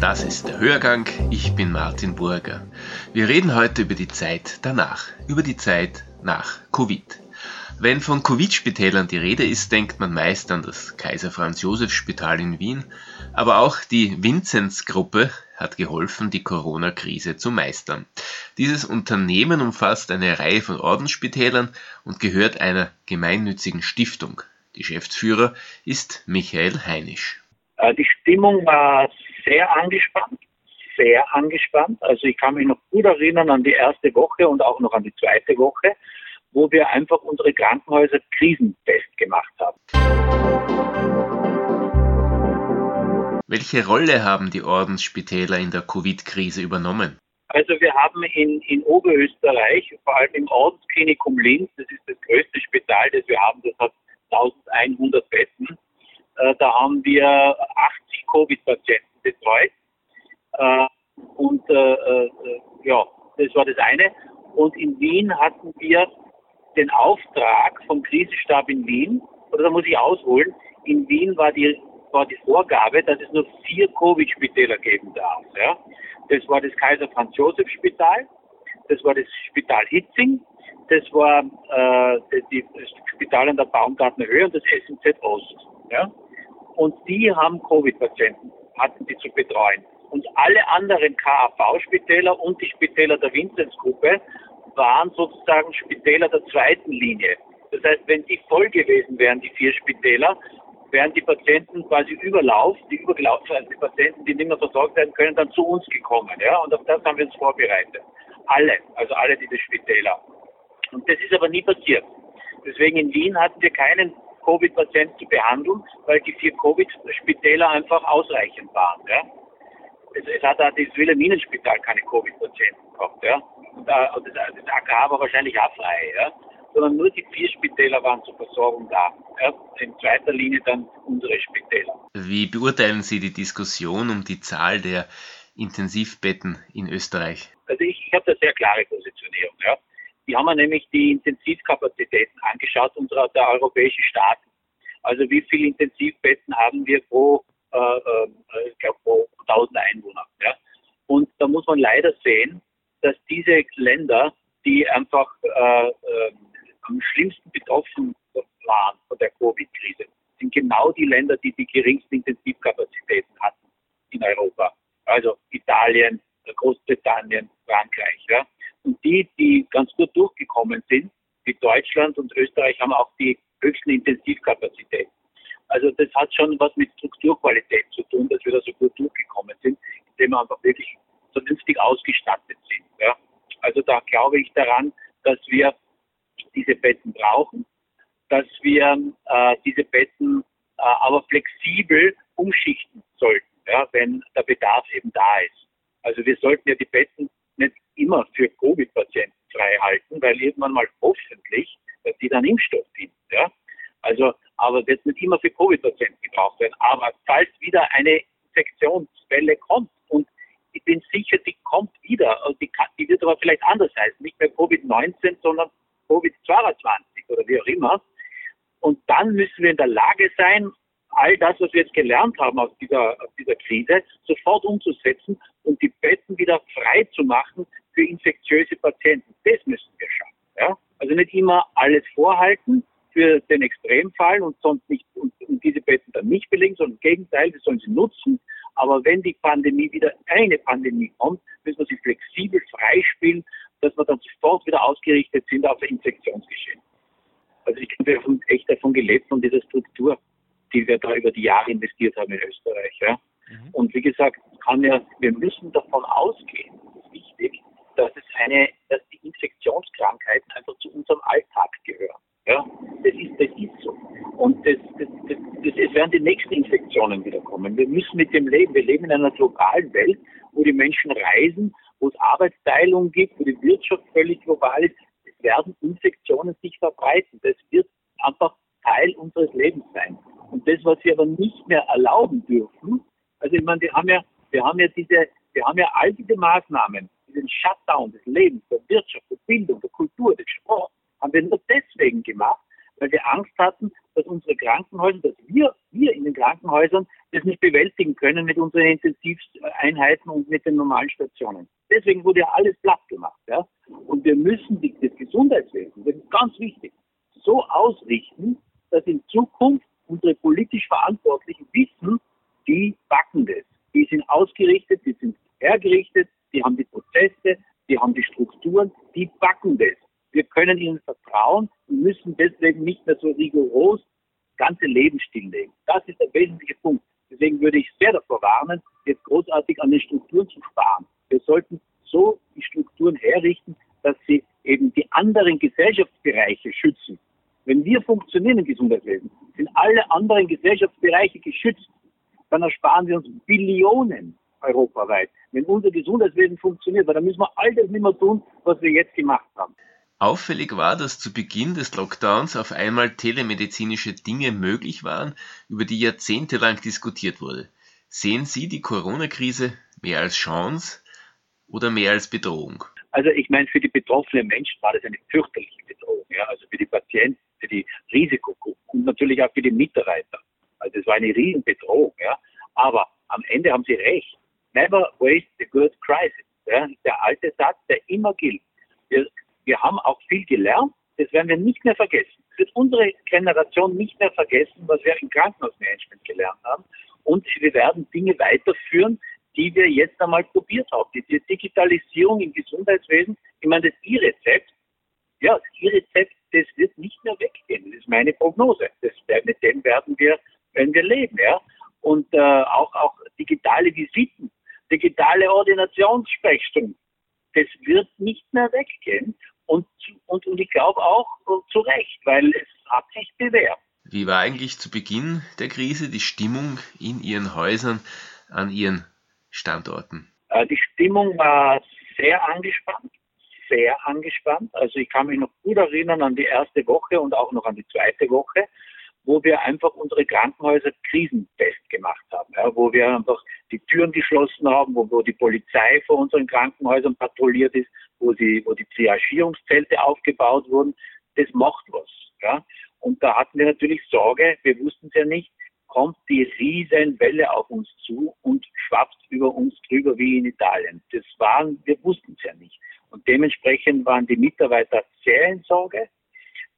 Das ist der Hörgang. Ich bin Martin Burger. Wir reden heute über die Zeit danach, über die Zeit nach Covid. Wenn von Covid-Spitälern die Rede ist, denkt man meist an das Kaiser Franz Josef Spital in Wien, aber auch die Vinzenz-Gruppe hat geholfen, die Corona-Krise zu meistern. Dieses Unternehmen umfasst eine Reihe von Ordensspitälern und gehört einer gemeinnützigen Stiftung. Geschäftsführer ist Michael Heinisch. Äh, die Stimmung war sehr angespannt, sehr angespannt. Also ich kann mich noch gut erinnern an die erste Woche und auch noch an die zweite Woche, wo wir einfach unsere Krankenhäuser krisenfest gemacht haben. Welche Rolle haben die Ordensspitäler in der Covid-Krise übernommen? Also wir haben in, in Oberösterreich, vor allem im Ordensklinikum Linz, das ist das größte Spital, das wir haben, das hat 1100 Betten, äh, da haben wir 80 Covid-Patienten betreut. Äh, und äh, äh, ja, das war das eine. Und in Wien hatten wir den Auftrag vom Krisenstab in Wien, oder da muss ich ausholen, in Wien war die war die Vorgabe, dass es nur vier Covid-Spitäler geben darf. Ja. Das war das Kaiser Franz Josef Spital, das war das Spital Hitzing, das war äh, die, das Spital an der Baumgartner Höhe und das SMZ Ost. Ja. Und die haben Covid-Patienten, hatten die zu betreuen. Und alle anderen KAV-Spitäler und die Spitäler der Vinzenz-Gruppe waren sozusagen Spitäler der zweiten Linie. Das heißt, wenn die voll gewesen wären, die vier Spitäler, wären die Patienten quasi überlaufen, die übergelaufen, also die Patienten, die nicht mehr versorgt werden können, dann zu uns gekommen. Ja? Und auf das haben wir uns vorbereitet. Alle, also alle diese Spitäler. Und das ist aber nie passiert. Deswegen in Wien hatten wir keinen Covid-Patienten zu behandeln, weil die vier Covid-Spitäler einfach ausreichend waren. Ja? Es, es hat auch das Wilhelminenspital keine Covid-Patienten gehabt. Ja? Und, das, das AK war wahrscheinlich auch frei. Ja? sondern nur die vier Spitäler waren zur Versorgung da. Ja, in zweiter Linie dann unsere Spitäler. Wie beurteilen Sie die Diskussion um die Zahl der Intensivbetten in Österreich? Also ich, ich habe da sehr klare Positionierung. Ja. Die haben wir nämlich die Intensivkapazitäten angeschaut unserer der europäischen Staaten. Also wie viele Intensivbetten haben wir pro, äh, äh, ich pro 1000 Einwohner. Ja. Und da muss man leider sehen, dass diese Länder, die einfach äh, äh am schlimmsten betroffen waren von der Covid-Krise, sind genau die Länder, die die geringsten Intensivkapazitäten hatten in Europa. Also Italien, Großbritannien, die, die ganz gut durchgekommen sind, wie Deutschland und Österreich, haben auch die höchsten Intensivkapazitäten. Also das hat schon was mit Strukturqualität zu tun, dass wir da so gut durchgekommen sind, indem wir einfach wirklich vernünftig ausgestattet sind. Ja. Also da glaube ich daran, dass wir diese Betten brauchen, dass wir äh, diese Betten äh, aber flexibel umschichten sollten, ja, wenn der Bedarf eben da ist. Also wir sollten ja die Betten immer für Covid-Patienten frei halten, weil irgendwann mal hoffentlich dass die dann Impfstoff finden. Ja. Also, aber wird nicht immer für Covid-Patienten gebraucht werden. Aber falls wieder eine Infektionswelle kommt und ich bin sicher, die kommt wieder, und die, kann, die wird aber vielleicht anders heißen, nicht mehr Covid-19, sondern Covid-22 oder wie auch immer. Und dann müssen wir in der Lage sein, all das, was wir jetzt gelernt haben aus dieser, dieser Krise, sofort umzusetzen und die Betten wieder frei zu machen für infektiöse Patienten. Das müssen wir schaffen. Ja? Also nicht immer alles vorhalten für den Extremfall und sonst nicht und, und diese Betten dann nicht belegen, sondern im Gegenteil, wir sollen sie nutzen. Aber wenn die Pandemie wieder eine Pandemie kommt, müssen wir sie flexibel freispielen dass wir dann sofort wieder ausgerichtet sind auf Infektionsgeschehen. Also ich haben echt davon gelebt, von dieser Struktur, die wir da über die Jahre investiert haben in Österreich. Ja. Mhm. Und wie gesagt, kann ja, wir müssen davon ausgehen, das ist wichtig, dass es eine, dass die Infektionskrankheiten einfach zu unserem Alltag gehören. Ja, das ist, das ist so. Und das, das, das, das, es werden die nächsten Infektionen wieder kommen. Wir müssen mit dem leben. Wir leben in einer globalen Welt, wo die Menschen reisen wo es Arbeitsteilung gibt, wo die Wirtschaft völlig global ist, es werden Infektionen sich verbreiten. Das wird einfach Teil unseres Lebens sein. Und das, was wir aber nicht mehr erlauben dürfen, also ich meine, wir haben ja, wir haben ja diese, wir haben ja all diese Maßnahmen, diesen Shutdown des Lebens, der Wirtschaft, der Bildung, der Kultur, des Sports, haben wir nur deswegen gemacht, weil wir Angst hatten, dass unsere Krankenhäuser, dass wir, wir in den Krankenhäusern das nicht bewältigen können mit unseren Intensiveinheiten und mit den normalen Stationen. Deswegen wurde ja alles platt gemacht. Ja? Und wir müssen das Gesundheitswesen, das ist ganz wichtig, so ausrichten, dass in Zukunft unsere politisch Verantwortlichen wissen, die backen das. Die sind ausgerichtet, die sind hergerichtet, die haben die Prozesse, die haben die Strukturen, die backen das. Wir können ihnen vertrauen und müssen deswegen nicht mehr so rigoros das ganze Leben stilllegen. Das ist der wesentliche Punkt. Deswegen würde ich sehr davor warnen, jetzt großartig an den Strukturen zu sparen. Wir sollten so die Strukturen herrichten, dass sie eben die anderen Gesellschaftsbereiche schützen. Wenn wir funktionieren im Gesundheitswesen, sind alle anderen Gesellschaftsbereiche geschützt. Dann ersparen wir uns Billionen europaweit. Wenn unser Gesundheitswesen funktioniert, weil dann müssen wir all das nicht mehr tun, was wir jetzt gemacht haben. Auffällig war, dass zu Beginn des Lockdowns auf einmal telemedizinische Dinge möglich waren, über die jahrzehntelang diskutiert wurde. Sehen Sie die Corona-Krise mehr als Chance oder mehr als Bedrohung? Also ich meine, für die betroffenen Menschen war das eine fürchterliche Bedrohung. Ja? Also für die Patienten, für die Risikogruppen und natürlich auch für die Mitarbeiter. Also es war eine Riesenbedrohung. Ja? Aber am Ende haben Sie recht. Never waste a good crisis. Ja? Der alte Satz, der immer gilt. Wir, wir haben auch viel gelernt. Das werden wir nicht mehr vergessen. Das wird unsere Generation nicht mehr vergessen, was wir im Krankenhausmanagement gelernt haben. Und wir werden Dinge weiterführen, die wir jetzt einmal probiert haben. Die Digitalisierung im Gesundheitswesen, ich meine, das E-Rezept, ja, das E-Rezept, das wird nicht mehr weggehen. Das ist meine Prognose. Das, mit dem werden wir, werden wir leben, ja. Und äh, auch, auch digitale Visiten, digitale Ordinationssprechstunden, das wird nicht mehr weggehen. Und, und, und ich glaube auch zu Recht, weil es hat sich bewährt. Wie war eigentlich zu Beginn der Krise die Stimmung in Ihren Häusern an Ihren Standorten? Äh, die Stimmung war sehr angespannt, sehr angespannt. Also ich kann mich noch gut erinnern an die erste Woche und auch noch an die zweite Woche, wo wir einfach unsere Krankenhäuser krisenfest gemacht haben, ja, wo wir einfach die Türen geschlossen haben, wo, wo die Polizei vor unseren Krankenhäusern patrouilliert ist, wo, die, wo die Triagierungszelte aufgebaut wurden. Das macht was. Ja. Und da hatten wir natürlich Sorge, wir wussten es ja nicht, kommt die Riesenwelle auf uns zu und schwappt über uns drüber wie in Italien. Das waren, wir wussten es ja nicht. Und dementsprechend waren die Mitarbeiter sehr in Sorge.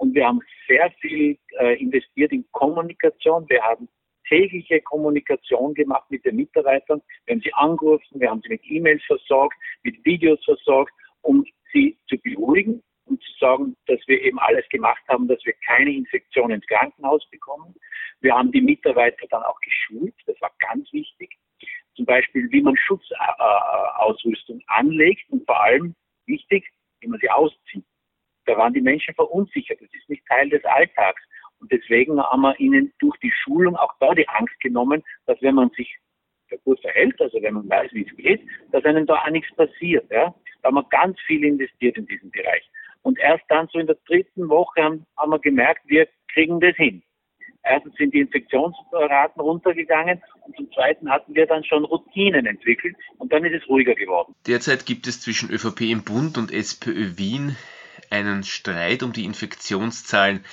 Und wir haben sehr viel äh, investiert in Kommunikation. Wir haben tägliche Kommunikation gemacht mit den Mitarbeitern. Wir haben sie angerufen, wir haben sie mit E-Mails versorgt, mit Videos versorgt, um sie zu beruhigen und zu sagen, dass wir eben alles gemacht haben, dass wir keine Infektion ins Krankenhaus bekommen. Wir haben die Mitarbeiter dann auch geschult, das war ganz wichtig. Zum Beispiel, wie man Schutzausrüstung anlegt und vor allem wichtig, wie man sie auszieht. Da waren die Menschen verunsichert. Das ist nicht Teil des Alltags. Und deswegen haben wir ihnen durch die Schulung auch da die Angst genommen, dass wenn man sich gut verhält, also wenn man weiß, wie es geht, dass einem da auch nichts passiert. Ja? Da haben wir ganz viel investiert in diesen Bereich. Und erst dann so in der dritten Woche haben, haben wir gemerkt, wir kriegen das hin. Erstens sind die Infektionsraten runtergegangen und zum Zweiten hatten wir dann schon Routinen entwickelt und dann ist es ruhiger geworden. Derzeit gibt es zwischen ÖVP im Bund und SPÖ Wien einen Streit um die Infektionszahlen.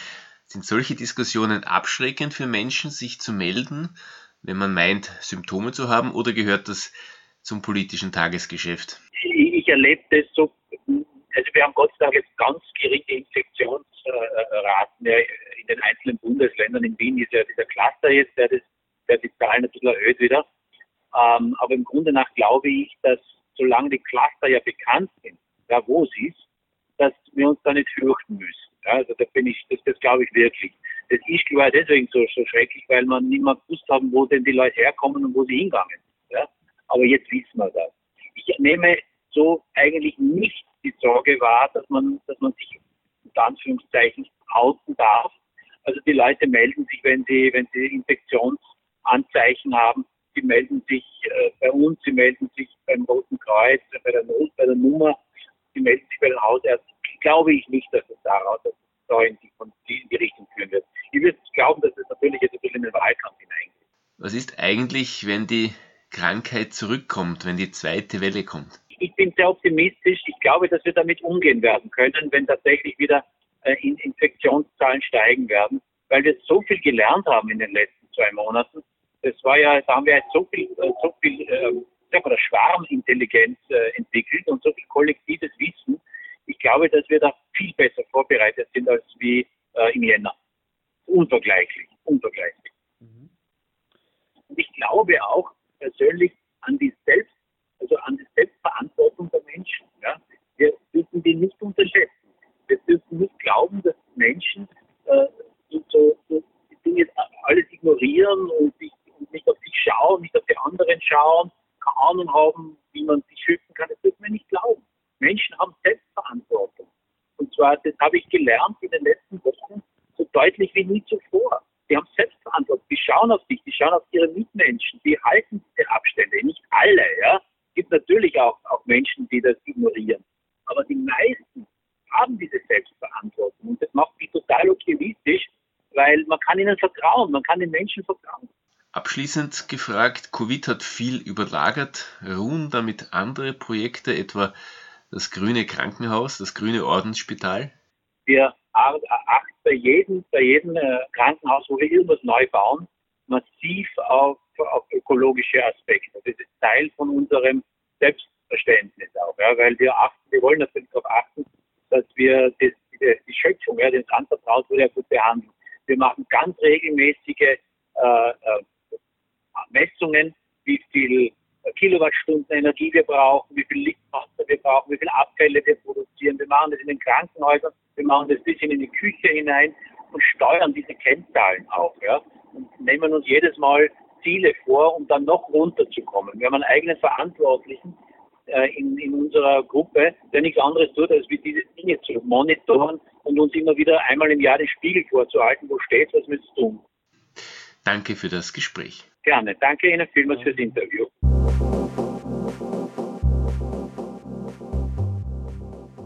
Sind solche Diskussionen abschreckend für Menschen, sich zu melden, wenn man meint, Symptome zu haben, oder gehört das zum politischen Tagesgeschäft? Ich erlebe das so, also wir haben Gott sei Dank jetzt ganz geringe Infektionsraten in den einzelnen Bundesländern. In Wien ist ja dieser Cluster jetzt, der, das, der die Zahlen ein bisschen erhöht wieder. Ähm, aber im Grunde nach glaube ich, dass solange die Cluster ja bekannt sind, ja, wo sie ist, wir uns da nicht fürchten müssen. Ja, also da bin ich, das, das glaube ich wirklich. Das ist war deswegen so, so schrecklich, weil man mehr gewusst haben, wo denn die Leute herkommen und wo sie hingegangen Ja? Aber jetzt wissen wir das. Ich nehme so eigentlich nicht die Sorge wahr, dass man, dass man sich unter Anführungszeichen outen darf. Also die Leute melden sich, wenn sie, wenn sie Infektionsanzeichen haben, sie melden sich äh, bei uns, sie melden sich beim Roten Kreuz, bei der Not, bei der Nummer, sie melden sich bei den Hausärzten. Glaube ich nicht, dass es daraus, dass es in die, in die Richtung führen wird. Ich würde glauben, dass es natürlich jetzt ein bisschen in den Wahlkampf hineingeht. Was ist eigentlich, wenn die Krankheit zurückkommt, wenn die zweite Welle kommt? Ich bin sehr optimistisch. Ich glaube, dass wir damit umgehen werden können, wenn tatsächlich wieder äh, in Infektionszahlen steigen werden, weil wir so viel gelernt haben in den letzten zwei Monaten. Das war ja, da haben wir jetzt so viel, äh, so viel, äh, mal, Schwarmintelligenz äh, entwickelt und so viel kollektives Wissen. Ich glaube, dass wir da viel besser vorbereitet sind als wie äh, im Jänner. Unvergleichlich, unvergleichlich. Mhm. Und ich glaube auch persönlich an die Selbst, also an die Selbstverantwortung der Menschen. Ja? Wir dürfen die nicht unterschätzen. Wir dürfen nicht glauben, dass Menschen äh, so, so die Dinge alles ignorieren und, sich, und nicht auf sich schauen, nicht auf die anderen schauen, keine Ahnung haben, wie man sich schützen kann. Das dürfen wir nicht glauben. Menschen haben Selbstverantwortung. Zwar, das habe ich gelernt in den letzten Wochen, so deutlich wie nie zuvor. Die haben Selbstverantwortung. Die schauen auf sich, die schauen auf ihre Mitmenschen, die halten diese Abstände. Nicht alle, ja. Es gibt natürlich auch, auch Menschen, die das ignorieren. Aber die meisten haben diese Selbstverantwortung. Und das macht mich total optimistisch, weil man kann ihnen vertrauen, man kann den Menschen vertrauen. Abschließend gefragt, Covid hat viel überlagert. Ruhen damit andere Projekte, etwa das Grüne Krankenhaus, das Grüne Ordensspital? Wir achten bei jedem, bei jedem äh, Krankenhaus, wo wir irgendwas neu bauen, massiv auf, auf ökologische Aspekte. Das ist Teil von unserem Selbstverständnis auch, ja, weil wir achten, wir wollen natürlich darauf achten, dass wir das, die, die Schöpfung, ja, die uns anvertraut gut behandeln. Wir machen ganz regelmäßige äh, äh, Messungen, wie viel Kilowattstunden Energie wir brauchen, wie viel Lichtwasser wir brauchen, wie viel Abfälle wir produzieren. Wir machen das in den Krankenhäusern, wir machen das ein bisschen in die Küche hinein und steuern diese Kennzahlen auch. Ja, und nehmen uns jedes Mal Ziele vor, um dann noch runterzukommen. Wir haben einen eigenen Verantwortlichen, äh, in, in unserer Gruppe, der nichts anderes tut, als wie diese Dinge zu monitoren und uns immer wieder einmal im Jahr den Spiegel vorzuhalten, wo steht, was wir tun. Danke für das Gespräch. Gerne. Danke Ihnen vielmals fürs Interview.